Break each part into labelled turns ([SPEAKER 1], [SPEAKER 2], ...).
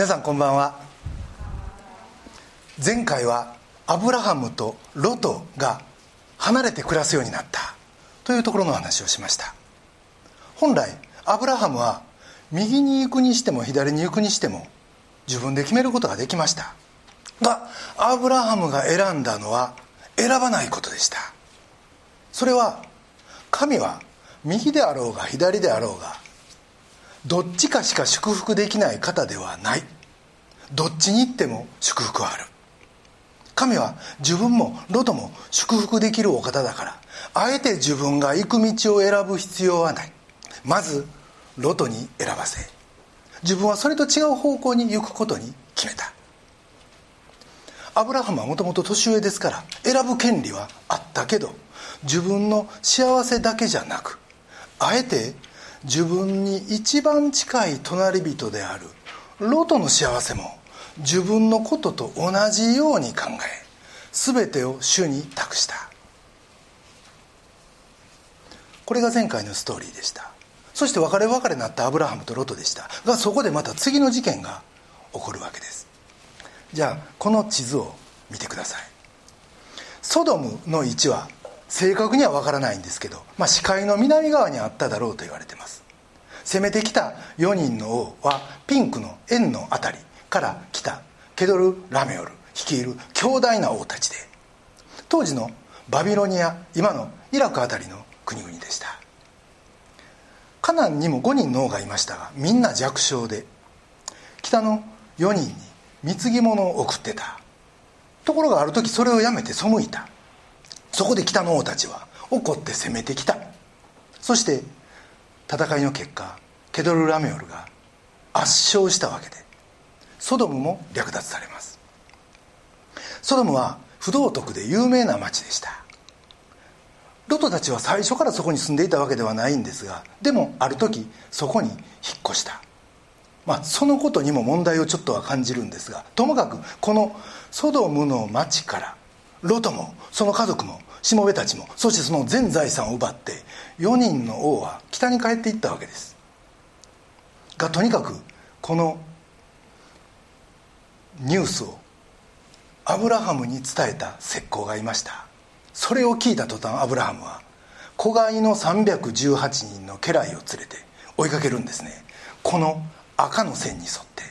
[SPEAKER 1] 皆さんこんばんは。前回はアブラハムとロトが離れて暮らすようになったというところの話をしました。本来アブラハムは右に行くにしても左に行くにしても自分で決めることができました。がアブラハムが選んだのは選ばないことでした。それは神は右であろうが左であろうがどっちかしか祝福できない方ではない。どっちに行っても祝福はある。神は自分もロトも祝福できるお方だからあえて自分が行く道を選ぶ必要はない。まずロトに選ばせ。自分はそれと違う方向に行くことに決めた。アブラハムはもともと年上ですから選ぶ権利はあったけど自分の幸せだけじゃなくあえて自分に一番近い隣人である。ロトの幸せも自分のことと同じように考え全てを主に託した。これが前回のストーリーでした。そして別れ別れになったアブラハムとロトでした。がそこでまた次の事件が起こるわけです。じゃあこの地図を見てください。ソドムの位置は正確には分からないんですけど、まあ、視界の南側にあっただろうと言われてます。攻めてきた4人の王はピンクの円の辺りから来たケドル・ラメオル率いる強大な王たちで当時のバビロニア今のイラク辺りの国々でした。カナンにも5人の王がいましたがみんな弱小で北の4人に貢ぎ物を送ってた。ところがある時それをやめて背いた。そこで北の王たちは怒って攻めてきた。そして戦いの結果ケドル・ラメオルが圧勝したわけでソドムも略奪されます。ソドムは不道徳で有名な町でした。ロトたちは最初からそこに住んでいたわけではないんですがでもある時そこに引っ越した。まあそのことにも問題をちょっとは感じるんですがともかくこのソドムの町からロトもその家族もしもべたちもそしてその全財産を奪って4人の王は北に帰っていったわけです。がとにかくこのニュースをアブラハムに伝えた石膏がいました。それを聞いた途端アブラハムは子飼いの318人の家来を連れて追いかけるんですね。この赤の線に沿って。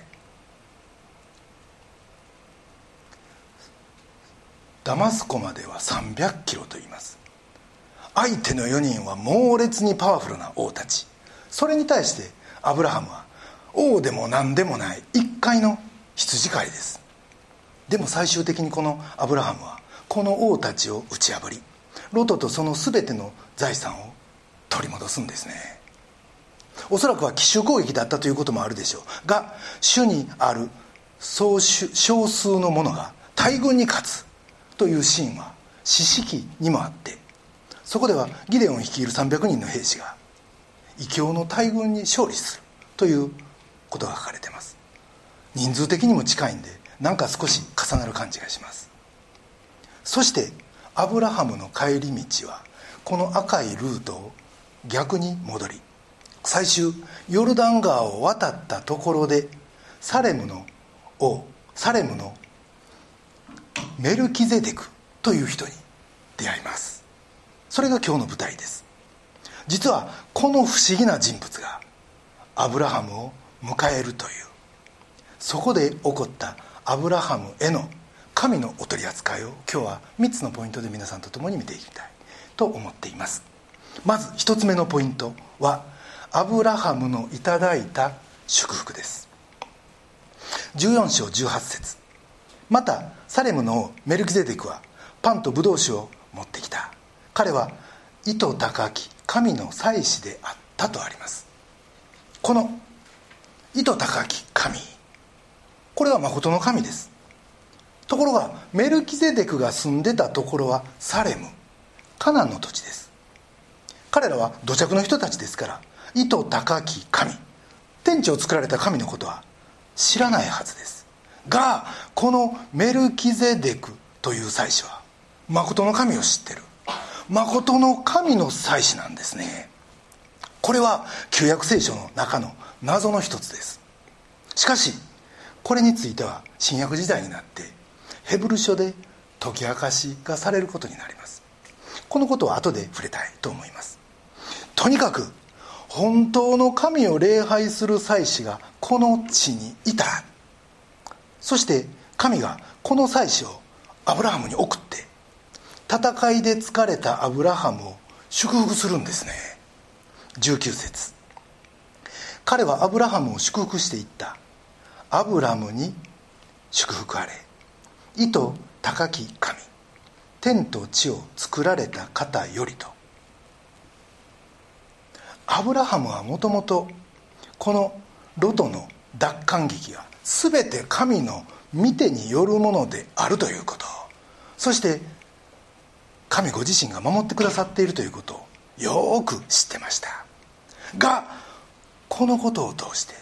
[SPEAKER 1] ダマスコまでは300キロと言います。相手の4人は猛烈にパワフルな王たち。それに対してアブラハムは王でも何でもない一回の羊飼いです。でも最終的にこのアブラハムはこの王たちを打ち破りロトとその全ての財産を取り戻すんですね。おそらくは奇襲攻撃だったということもあるでしょう。が主にある総少数の者が大軍に勝つ。というシーンは四式にもあってそこではギデオン率いる300人の兵士が異教の大軍に勝利するということが書かれています。人数的にも近いんでなんか少し重なる感じがします。そしてアブラハムの帰り道はこの赤いルートを逆に戻り最終ヨルダン川を渡ったところでサレムの王サレムのメルキゼデクという人に出会います。それが今日の舞台です。実はこの不思議な人物がアブラハムを迎えるというそこで起こったアブラハムへの神のお取り扱いを今日は3つのポイントで皆さんと共に見ていきたいと思っています。まず1つ目のポイントはアブラハムのいただいた祝福です。14章18節。またサレムのメルキゼデクはパンとブドウ酒を持ってきた。彼は意図高き神の祭司であったとあります。この意図高き神これは誠の神です。ところがメルキゼデクが住んでたところはサレムカナンの土地です。彼らは土着の人たちですから意図高き神天地を作られた神のことは知らないはずです。がこのメルキゼデクという祭司は誠の神を知ってる。誠の神の祭司なんですね。これは旧約聖書の中の謎の一つです。しかしこれについては新約時代になってヘブル書で解き明かしがされることになります。このことは後で触れたいと思います。とにかく本当の神を礼拝する祭司がこの地にいたそして神がこの祭司をアブラハムに送って戦いで疲れたアブラハムを祝福するんですね。19節。彼はアブラハムを祝福していった。アブラムに祝福あれ。意図高き神。天と地を作られた方よりと。アブラハムはもともとこのロトの奪還劇が全て神の見てによるものであるということ。そして神ご自身が守ってくださっているということをよく知ってました。がこのことを通して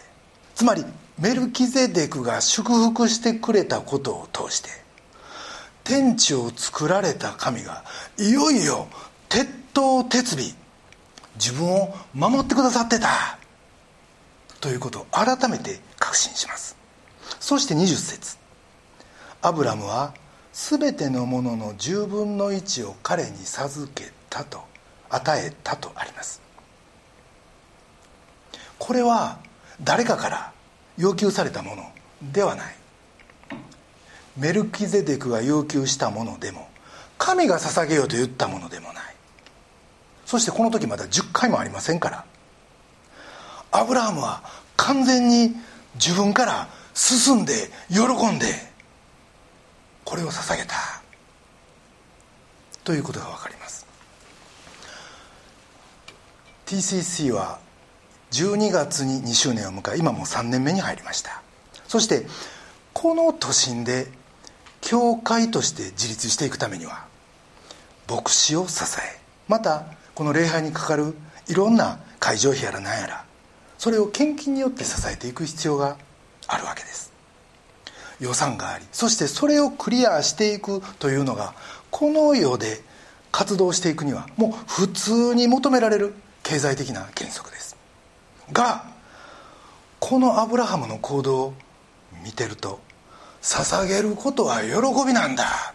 [SPEAKER 1] つまりメルキゼデクが祝福してくれたことを通して天地を作られた神がいよいよ鉄頭鉄尾自分を守ってくださってたということを改めて確信します。そして20節。アブラムは全てのものの10分の1を彼に授けたと与えたとあります。これは誰かから要求されたものではない。メルキゼデクが要求したものでも神が捧げようと言ったものでもない。そしてこの時まだ10回もありませんから。アブラハムは完全に自分から進んで喜んでこれを捧げた。ということが分かります。TCC は12月に2周年を迎え今もう3年目に入りました。そしてこの都心で教会として自立していくためには牧師を支えまたこの礼拝にかかるいろんな会場費やら何やらそれを献金によって支えていく必要があるわけです。予算がありそしてそれをクリアしていくというのがこの世で活動していくにはもう普通に求められる経済的な原則です。がこのアブラハムの行動を見てると捧げることは喜びなんだっ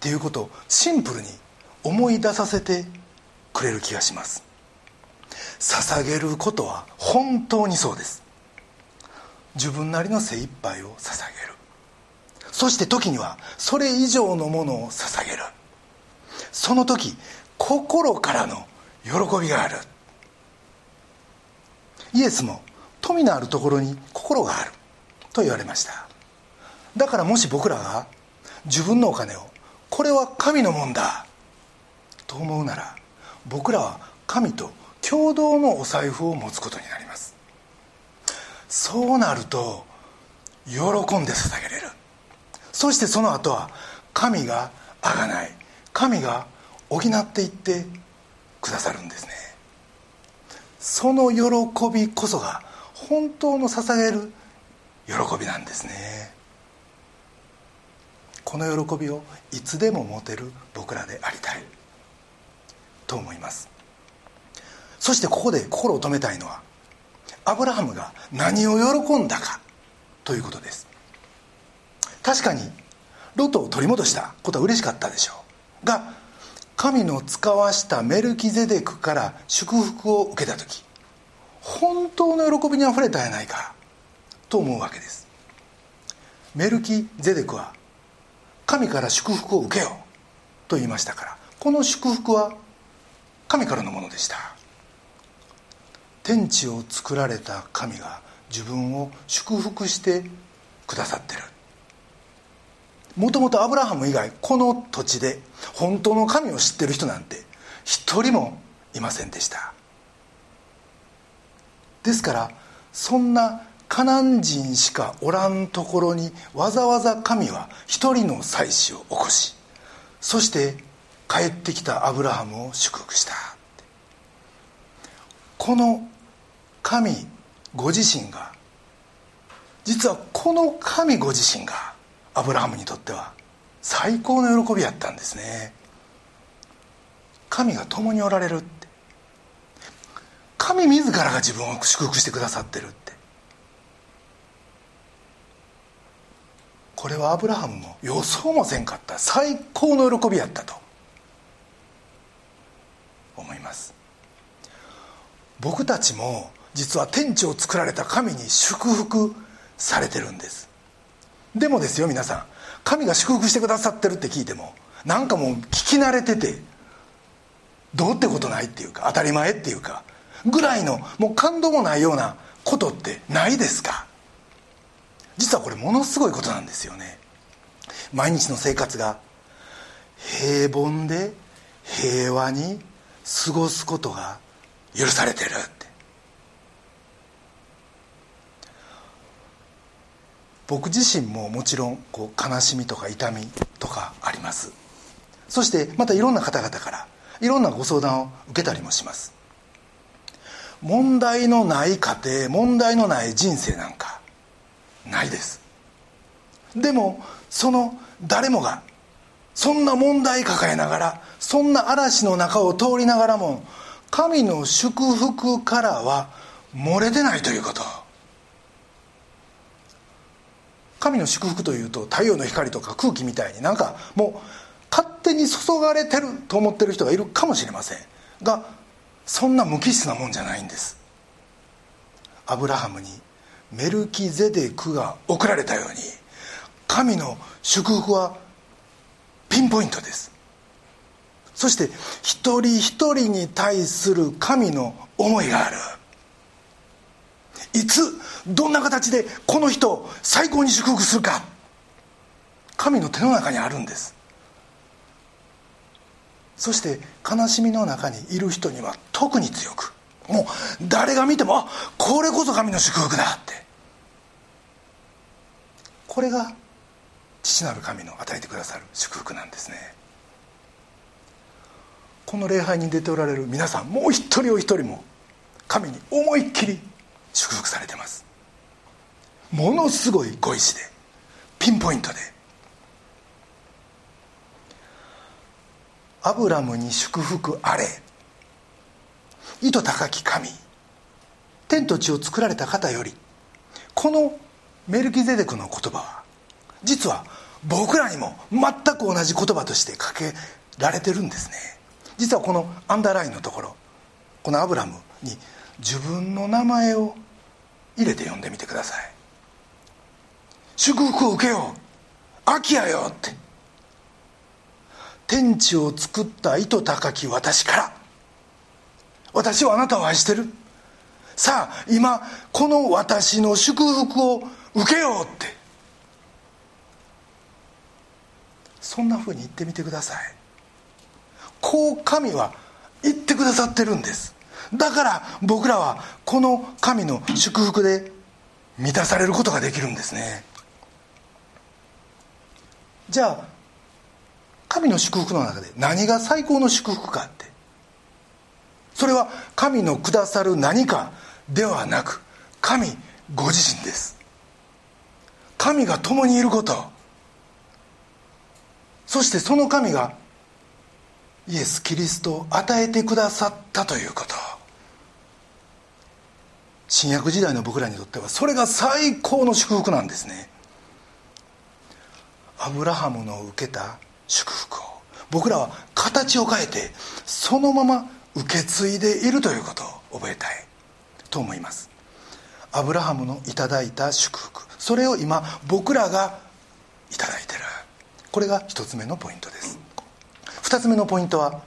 [SPEAKER 1] ていうことをシンプルに思い出させてくれる気がします。捧げることは本当にそうです。自分なりの精一杯を捧げる。そして時にはそれ以上のものを捧げる。その時心からの喜びがある。イエスも富のあるところに心がある。と言われました。だからもし僕らが自分のお金をこれは神のもんだ。と思うなら僕らは神と共同のお財布を持つことになります。そうなると喜んで捧げれる。そしてその後は神があがない。神が補っていってくださるんですね。その喜びこそが本当の捧げる喜びなんですね。この喜びをいつでも持てる僕らでありたいと思います。そしてここで心を止めたいのはアブラハムが何を喜んだかということです。確かにロトを取り戻したことは嬉しかったでしょう。が神の使わしたメルキゼデクから祝福を受けた時本当の喜びにあふれたんやないかと思うわけです。メルキゼデクは神から祝福を受けようと言いましたからこの祝福は神からのものでした。天地を作られた神が自分を祝福してくださってる。もともとアブラハム以外この土地で本当の神を知ってる人なんて一人もいませんでした。ですからそんなカナン人しかおらんところにわざわざ神は一人の祭司を起こしそして帰ってきたアブラハムを祝福した。この神ご自身が実はこの神ご自身がアブラハムにとっては最高の喜びやったんですね。神が共におられるって。神自らが自分を祝福してくださってるって。これはアブラハムも予想もせんかった。最高の喜びやったと。思います。僕たちも実は天地を作られた神に祝福されてるんです。でもですよ皆さん神が祝福してくださってるって聞いてもなんかもう聞き慣れててどうってことないっていうか当たり前っていうかぐらいのもう感動もないようなことってないですか。実はこれものすごいことなんですよね。毎日の生活が平凡で平和に過ごすことが許されてるって僕自身ももちろんこう悲しみとか痛みとかあります。そしてまたいろんな方々からいろんなご相談を受けたりもします。問題のない家庭問題のない人生なんかないです。でもその誰もがそんな問題抱えながらそんな嵐の中を通りながらも神の祝福からは漏れてないということ。神の祝福というと太陽の光とか空気みたいになんかもう勝手に注がれてると思ってる人がいるかもしれませんがそんな無機質なもんじゃないんです。アブラハムにメルキゼデクが送られたように神の祝福はピンポイントです。そして一人一人に対する神の思いがある。いつどんな形でこの人を最高に祝福するか。神の手の中にあるんです。そして悲しみの中にいる人には特に強く。もう誰が見てもあこれこそ神の祝福だって。これが父なる神の与えてくださる祝福なんですね。この礼拝に出ておられる皆さんもう一人お一人も神に思いっきり祝福されてます。ものすごいご意志でピンポイントで。アブラムに祝福あれ意図高き神天と地を作られた方よりこのメルキゼデクの言葉は実は僕らにも全く同じ言葉としてかけられてるんですね。実はこのアンダーラインのところこのアブラムに自分の名前を入れて読んでみてください。祝福を受けよう。秋やよって。天地を作った意図高き私から。私はあなたを愛してる。さあ今この私の祝福を受けようって。そんなふうに言ってみてください。こう神は言ってくださってるんです。だから僕らはこの神の祝福で満たされることができるんですね。じゃあ神の祝福の中で何が最高の祝福かって。それは神のくださる何かではなく神ご自身です。神が共にいること。そしてその神がイエス・キリストを与えてくださったということ。新約時代の僕らにとってはそれが最高の祝福なんですね。アブラハムの受けた祝福を。僕らは形を変えてそのまま受け継いでいるということを覚えたい。と思います。アブラハムのいただいた祝福。それを今僕らがいただいてる。これが一つ目のポイントです。二つ目のポイントは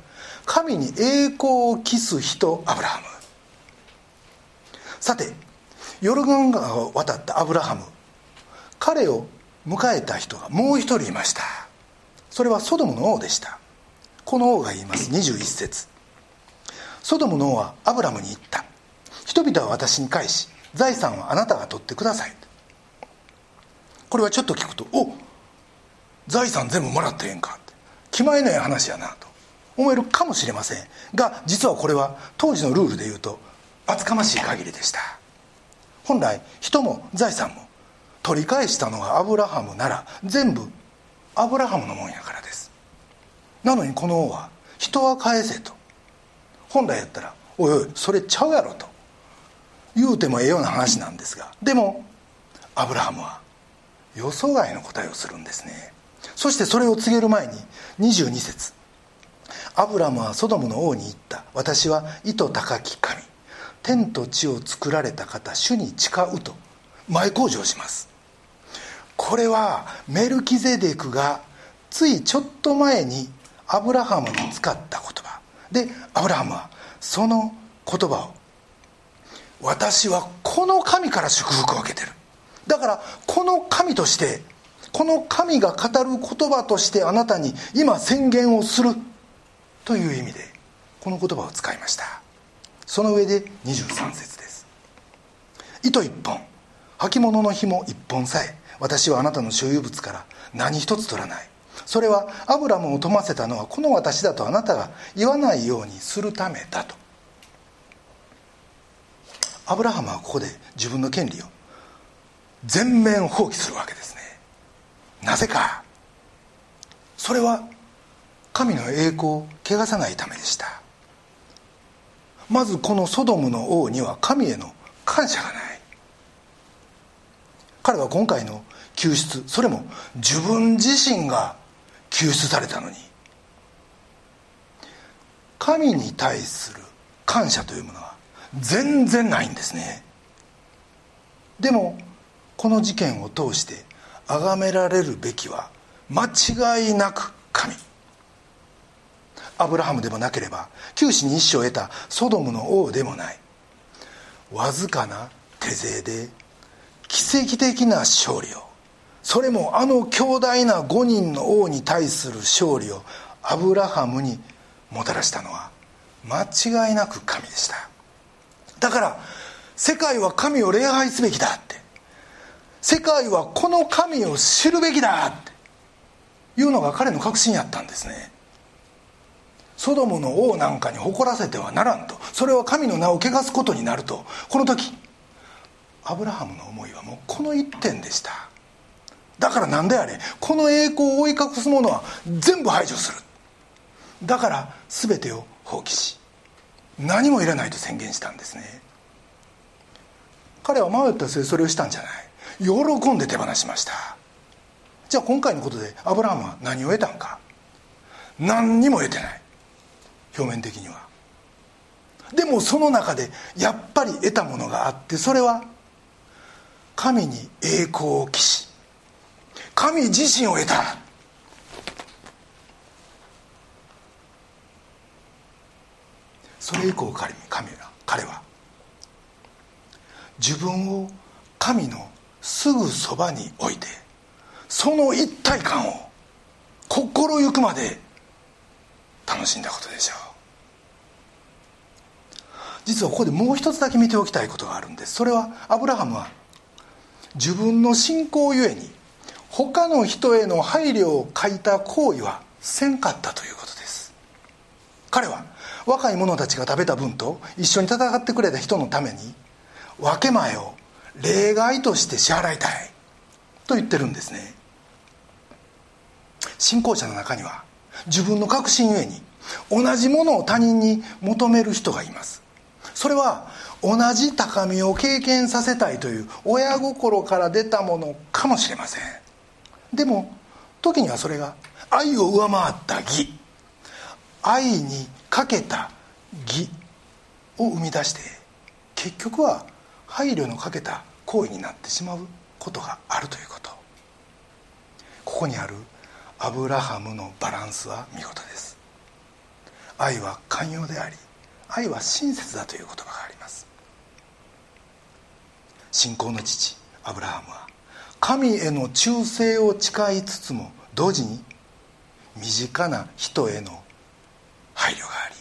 [SPEAKER 1] 神に栄光を期す人アブラハム。さてヨルガン川を渡ったアブラハム。彼を迎えた人がもう一人いました。それはソドムの王でした。この王が言います。21節。ソドムの王はアブラムに言った。人々は私に返し財産はあなたが取ってください。これはちょっと聞くとお財産全部もらってええんか。って気前のええ話やなと思えるかもしれません。が実はこれは当時のルールで言うと厚かましい限りでした。本来人も財産も取り返したのがアブラハムなら全部アブラハムのもんやからです。なのにこの王は人は返せと。本来やったら「おいおいそれちゃうやろ」と。言うてもええような話なんですがでもアブラハムは予想外の答えをするんですね。そしてそれを告げる前に22節。アブラムはソドムの王に言った。私は意図高き神。天と地を作られた方主に誓うと前向上します。これはメルキゼデクがついちょっと前にアブラハムに使った言葉。でアブラハムはその言葉を私はこの神から祝福を受けてる。だからこの神としてこの神が語る言葉としてあなたに今宣言をする。という意味でこの言葉を使いました。その上で23節です。糸一本。履物の紐一本さえ私はあなたの所有物から何一つ取らない。それはアブラムを富ませたのはこの私だとあなたが言わないようにするためだと。アブラハムはここで自分の権利を全面放棄するわけですね。なぜか。それは神の栄光を汚さないためでした。まずこのソドムの王には神への感謝がない。彼は今回の救出それも自分自身が救出されたのに。神に対する感謝というものは全然ないんですね。でもこの事件を通して崇められるべきは間違いなく神。アブラハムでもなければ九死に一生を得たソドムの王でもない。わずかな手勢で奇跡的な勝利をそれもあの強大な5人の王に対する勝利をアブラハムにもたらしたのは間違いなく神でした。だから世界は神を礼拝すべきだって世界はこの神を知るべきだっていうのが彼の確信やったんですね。ソドムの王なんかに誇らせてはならんと。それは神の名を汚すことになると。この時アブラハムの思いはもうこの一点でした。だから何であれこの栄光を追い隠すものは全部排除する。だから全てを放棄し何もいらないと宣言したんですね。彼は迷った末それをしたんじゃない。喜んで手放しました。じゃあ今回のことでアブラハムは何を得たんか。何にも得てない。表面的には。でもその中でやっぱり得たものがあってそれは神に栄光を期し神自身を得た。それ以降彼神は彼は自分を神のすぐそばに置いてその一体感を心ゆくまで楽しんだことでしょう。実はここでもう一つだけ見ておきたいことがあるんです。それはアブラハムは自分の信仰ゆえに他の人への配慮を欠いた行為はせんかったということです。彼は若い者たちが食べた分と一緒に戦ってくれた人のために分け前を例外として支払いたいと言ってるんですね。信仰者の中には自分の確信ゆえに同じものを他人に求める人がいます。それは同じ高みを経験させたいという親心から出たものかもしれません。でも時にはそれが愛を上回った義。愛にかけた義を生み出して結局は配慮のかけた行為になってしまうことがあるということ。ここにあるアブラハムのバランスは見事です。愛は寛容であり愛は親切だという言葉があります。信仰の父アブラハムは神への忠誠を誓いつつも同時に身近な人への配慮があり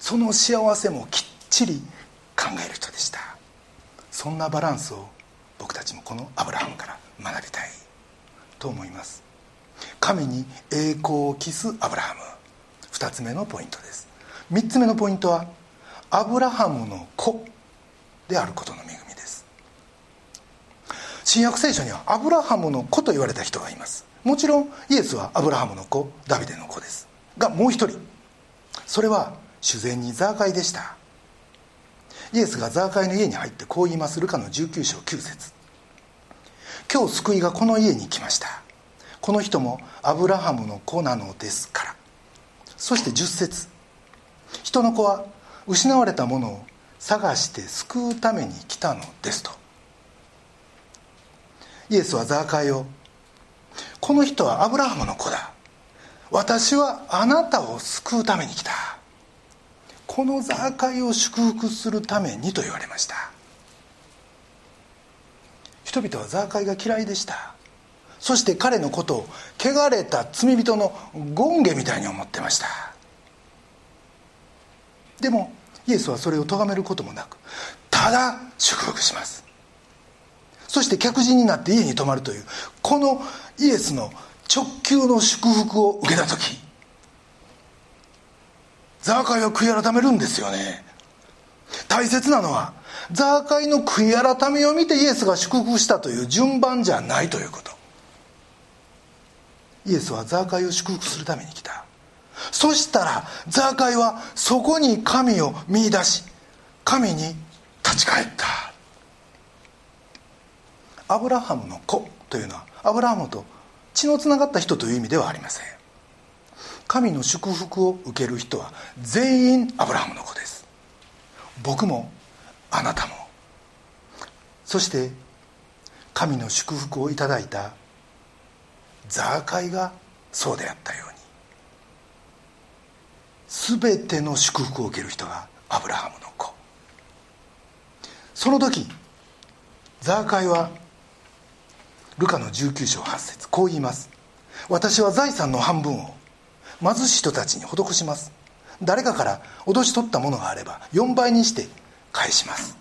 [SPEAKER 1] その幸せもきっちり考える人でした。そんなバランスを僕たちもこのアブラハムから学びたいと思います。神に栄光を期すアブラハム。2つ目のポイントです。3つ目のポイントはアブラハムの子であることの恵みです。新約聖書にはアブラハムの子と言われた人がいます。もちろんイエスはアブラハムの子ダビデの子です。がもう一人。それは主前にザーカイでした。イエスがザーカイの家に入ってこう言います。ルカの19章9節。今日救いがこの家に来ました。この人もアブラハムの子なのですから。そして10節。人の子は失われたものを探して救うために来たのですと。イエスはザーカイをこの人はアブラハムの子だ。私はあなたを救うために来た。このザーカイを祝福するためにと言われました。人々はザーカイが嫌いでした。そして彼のことを汚れた罪人の権下みたいに思ってました。でもイエスはそれを咎めることもなくただ祝福します。そして客人になって家に泊まるというこのイエスの直球の祝福を受けた時ザーカイは悔い改めるんですよね。大切なのはザーカイの悔い改めを見てイエスが祝福したという順番じゃないということ。イエスはザーカイを祝福するために来た。そしたらザーカイはそこに神を見出し神に立ち返った。アブラハムの子というのはアブラハムと血のつながった人という意味ではありません。神の祝福を受ける人は全員アブラハムの子です。僕もあなたも。そして神の祝福をいただいたザーカイがそうであったように。全ての祝福を受ける人がアブラハムの子。その時ザーカイはルカの19章8節こう言います。私は財産の半分を貧しい人たちに施します。誰かから脅し取ったものがあれば4倍にして返します。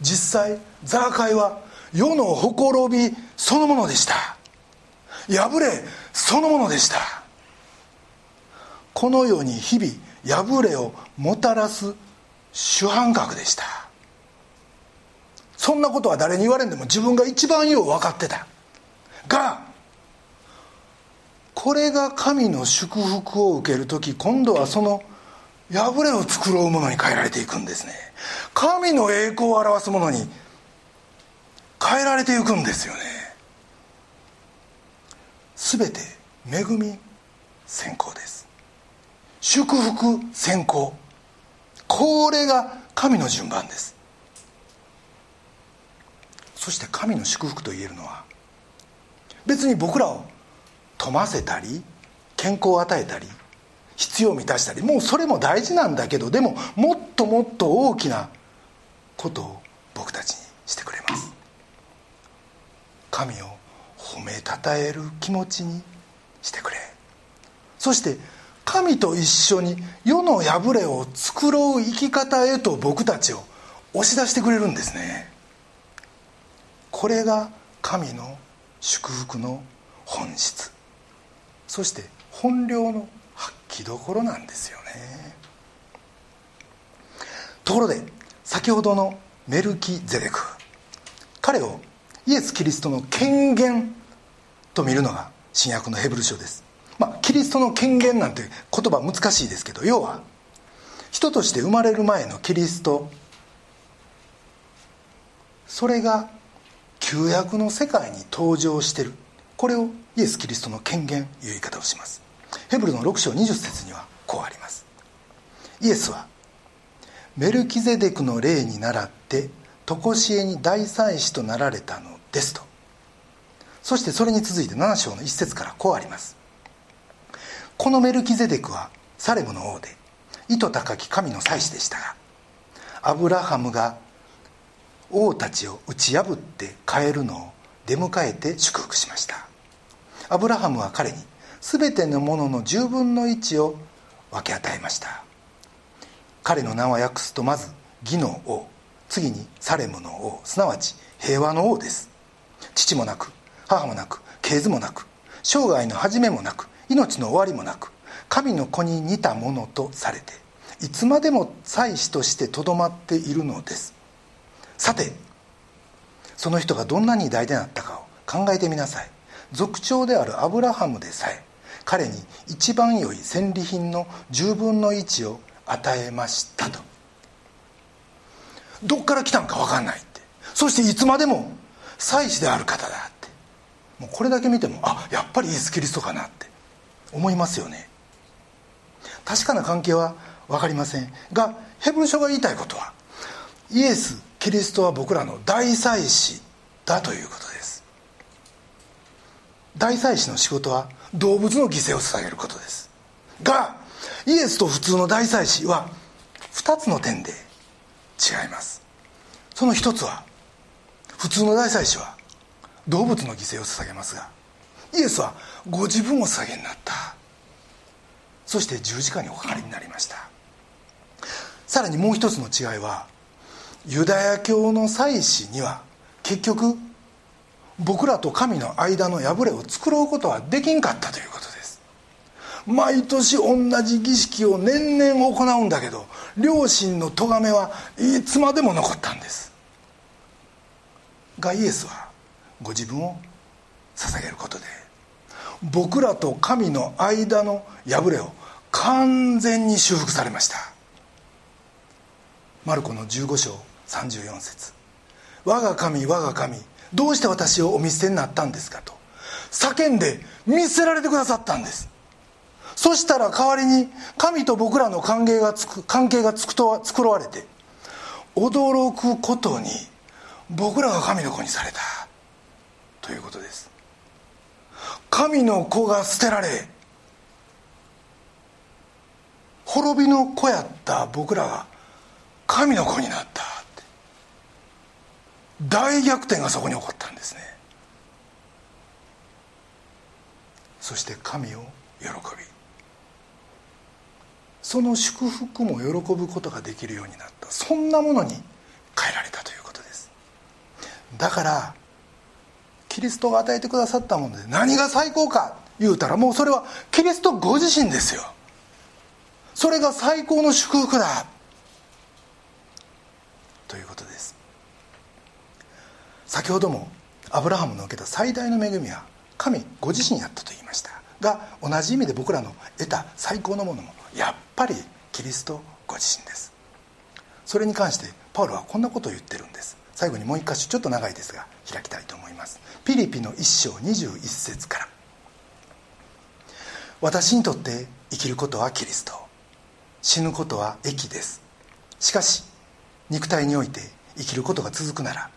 [SPEAKER 1] 実際ザーカイは世のほころびそのものでした。破れそのものでした。この世に日々破れをもたらす主犯格でした。そんなことは誰に言われんでも自分が一番よう分かってた。がこれが神の祝福を受ける時今度はその破れを繕うものに変えられていくんですね。神の栄光を表すものに変えられていくんですよね。全て恵み先行です。祝福先行。これが神の順番です。そして神の祝福と言えるのは別に僕らを富ませたり健康を与えたり必要を満たしたりもうそれも大事なんだけどでももっともっと大きなことを僕たちにしてくれます。神を褒めたたえる気持ちにしてくれ。そして神と一緒に世の破れを繕う生き方へと僕たちを押し出してくれるんですね。これが神の祝福の本質。そして本領の発揮どころなんですよね。ところで先ほどのメルキゼデク彼をイエス・キリストの権限と見るのが新約のヘブル書です。まあキリストの権限なんて言葉難しいですけど要は人として生まれる前のキリストそれが旧約の世界に登場してる。これをイエス・キリストの権限という言い方をします。ヘブルの6章20節にはこうあります。イエスはメルキゼデクの霊に倣って常しえに大祭司となられたのですと。そしてそれに続いて7章の一節からこうあります。このメルキゼデクはサレムの王で意図高き神の祭司でしたがアブラハムが王たちを打ち破って帰るのを出迎えて祝福しました。アブラハムは彼に全てのものの10分の1を分け与えました。彼の名は訳すとまず義の王次にサレムの王すなわち平和の王です。父もなく母もなく系図もなく生涯の始めもなく命の終わりもなく神の子に似たものとされていつまでも祭司としてとどまっているのです。さてその人がどんなに偉大であったかを考えてみなさい。族長であるアブラハムでさえ彼に一番良い戦利品の10分の1を与えましたと。どっから来たんか分かんないって。そしていつまでも祭司である方だって。もうこれだけ見てもあやっぱりイエス・キリストかなって。思いますよね。確かな関係は分かりません。がヘブル書が言いたいことはイエス・キリストは僕らの大祭司だということです。大祭司の仕事は動物の犠牲を捧げることです。がイエスと普通の大祭司は2つの点で違います。その一つは普通の大祭司は動物の犠牲を捧げますがイエスはご自分を捧げになった。そして十字架におかかりになりました。さらにもう一つの違いはユダヤ教の祭司には結局僕らと神の間の破れを作ろうことはできんかったということです。毎年同じ儀式を年々行うんだけど両親の咎めはいつまでも残ったんです。がイエスはご自分を捧げることで。僕らと神の間の破れを完全に修復されました。マルコの15章34節。我が神我が神どうして私をお見捨てになったんですか?」と。叫んで見捨てられてくださったんです。そしたら代わりに神と僕らの関係がつく関係がつくとは作られて驚くことに僕らが神の子にされた。ということです。神の子が捨てられ滅びの子やった僕らが神の子になった。って大逆転がそこに起こったんですね。そして神を喜びその祝福も喜ぶことができるようになった。そんなものに変えられたということです。だからキリストが与えてくださったもので何が最高か言うたらもうそれはキリストご自身ですよ。それが最高の祝福だ。ということです。先ほどもアブラハムの受けた最大の恵みは神ご自身やったと言いました。が同じ意味で僕らの得た最高のものもやっぱりキリストご自身です。それに関してパウロはこんなことを言ってる。最後にもう一箇所ちょっと長いですが開きたいと思います。ピリピの一章21節から。私にとって生きることはキリスト。死ぬことは益です。しかし肉体において生きることが続くなら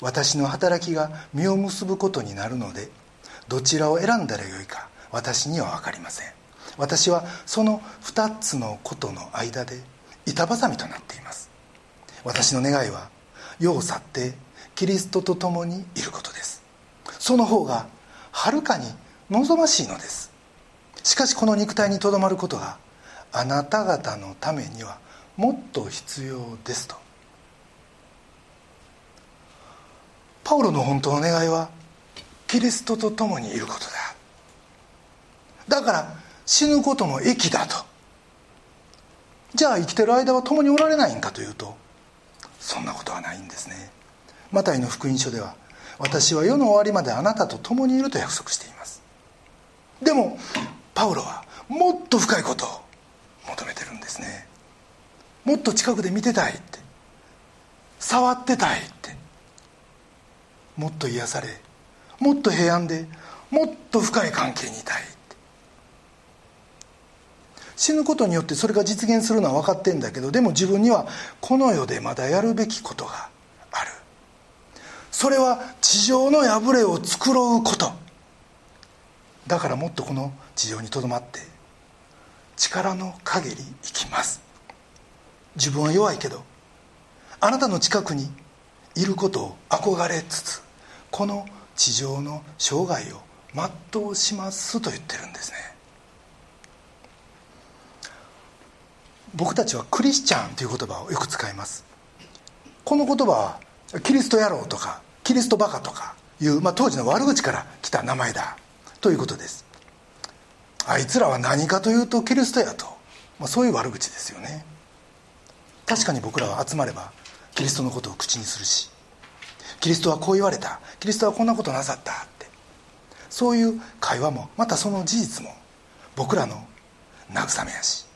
[SPEAKER 1] 私の働きが実を結ぶことになるのでどちらを選んだらよいか私には分かりません。私はその2つのことの間で板挟みとなっています。私の願いは世を去ってキリストと共にいることです。その方がはるかに望ましいのです。しかしこの肉体にとどまることがあなた方のためにはもっと必要ですと。パウロの本当の願いはキリストと共にいることだ。だから死ぬことも益だと。じゃあ生きてる間は共におられないんかというとそんなことはないんですね。マタイの福音書では私は世の終わりまであなたと共にいると約束しています。でもパウロはもっと深いことを求めてるんですね。もっと近くで見てたいって触ってたいってもっと癒されもっと平安でもっと深い関係にいたい。死ぬことによってそれが実現するのは分かってんだけどでも自分にはこの世でまだやるべきことがある。それは地上の破れを作ろうこと。だからもっとこの地上にとどまって力の限り生きます。自分は弱いけどあなたの近くにいることを憧れつつこの地上の生涯を全うしますと言ってるんですね。僕たちはクリスチャンという言葉をよく使います。この言葉はキリスト野郎とかキリストバカとかいう、まあ、当時の悪口から来た名前だということです。あいつらは何かというとキリストやと、まあ、そういう悪口ですよね。確かに僕らは集まればキリストのことを口にするしキリストはこう言われたキリストはこんなことなさったって。そういう会話もまたその事実も僕らの慰めやし。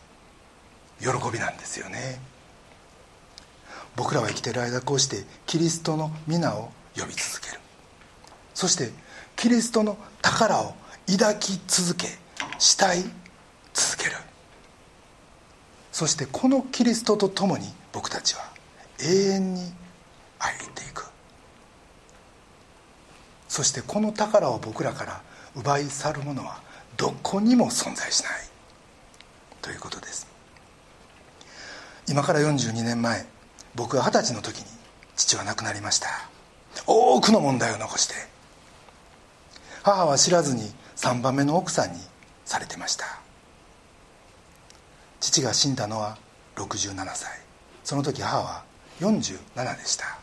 [SPEAKER 1] 喜びなんですよね。僕らは生きてる間こうしてキリストの皆を呼び続ける。そしてキリストの宝を抱き続け慕い続ける。そしてこのキリストと共に僕たちは永遠に歩いていく。そしてこの宝を僕らから奪い去る者はどこにも存在しない。ということです。今から42年前僕が二十歳の時に父は亡くなりました。多くの問題を残して母は知らずに3番目の奥さんにされてました。父が死んだのは67歳。その時母は47でした。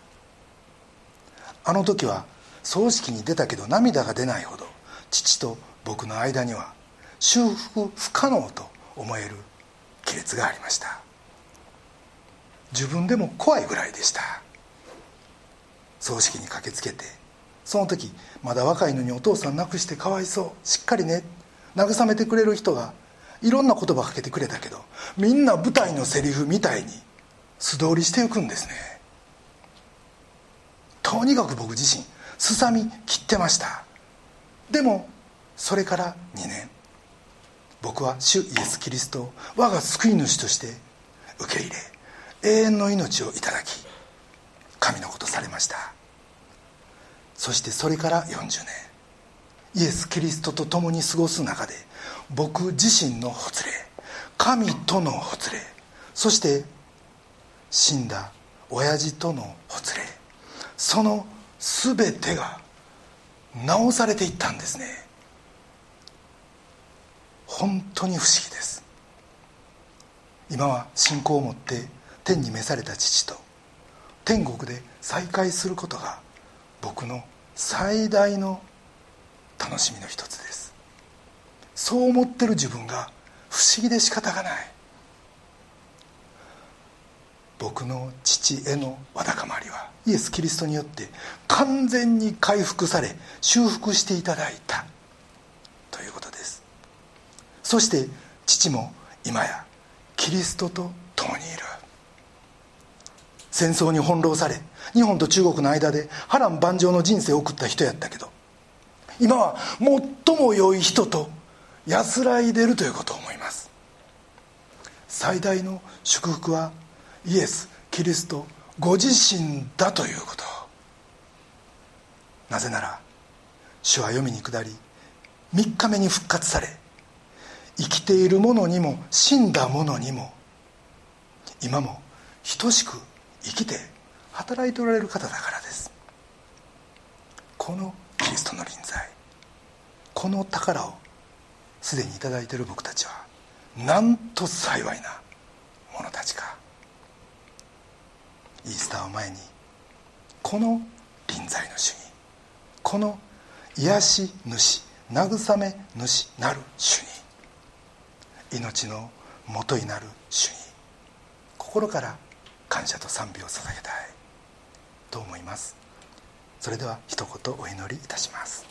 [SPEAKER 1] あの時は葬式に出たけど涙が出ないほど父と僕の間には修復不可能と思える亀裂がありました。自分でも怖いぐらいでした。葬式に駆けつけてその時まだ若いのにお父さん亡くしてかわいそうしっかりね慰めてくれる人がいろんな言葉かけてくれたけどみんな舞台のセリフみたいに素通りしていくんですね。とにかく僕自身すさみ切ってました。でもそれから2年僕は主イエス・キリストを我が救い主として受け入れ永遠の命をいただき神のことされました。そしてそれから40年。イエス・キリストと共に過ごす中で僕自身のほつれ神とのほつれそして死んだ親父とのほつれその全てが直されていったんですね。本当に不思議です。今は信仰を持って天に召された父と天国で再会することが僕の最大の楽しみの一つです。そう思ってる自分が不思議で仕方がない。僕の父へのわだかまりはイエス・キリストによって完全に回復され修復していただいた。ということです。そして父も今やキリストと共にいる。戦争に翻弄され日本と中国の間で波乱万丈の人生を送った人やったけど今は最も良い人と安らいでるということを思います。最大の祝福はイエス・キリストご自身だということなぜなら主は読みに下り3日目に復活され生きている者にも死んだ者にも今も等しく生きて働いておられる方だからです。このキリストの臨在この宝をすでに頂いている僕たちはなんと幸いな者たちか。イースターを前にこの臨在の主にこの癒し主慰め主なる主に命のもとになる主に心から感謝と賛美を捧げたい。と思います？それでは一言お祈りいたします。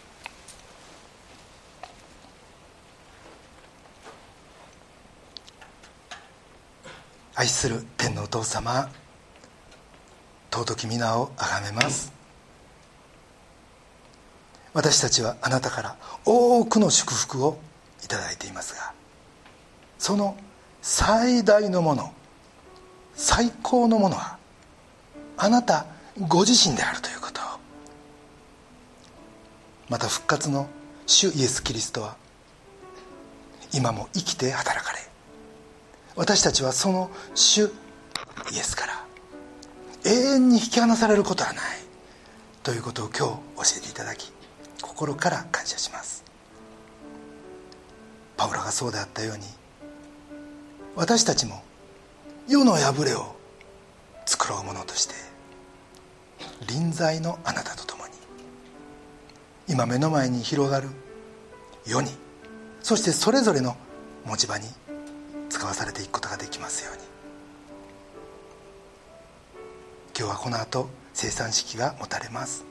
[SPEAKER 1] 愛する天のお父様尊き皆をあがめます。私たちはあなたから多くの祝福をいただいていますがその最大のもの最高のものはあなたご自身であるということ。また復活の主イエス・キリストは今も生きて働かれ私たちはその主イエスから永遠に引き離されることはないということを今日教えていただき心から感謝します。パウロがそうであったように私たちも世の破れを繕うものとして臨在のあなたと共に今目の前に広がる世にそしてそれぞれの持ち場に使わされていくことができますように。今日はこの後生産式が持たれます。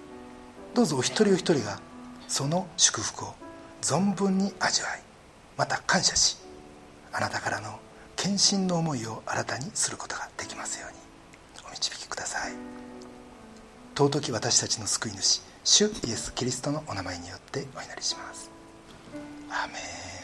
[SPEAKER 1] どうぞお一人お一人がその祝福を存分に味わいまた感謝しあなたからの献身の思いを新たにすることができますように。お導きください。尊き私たちの救い主主イエス・キリストのお名前によってお祈りします。アメン。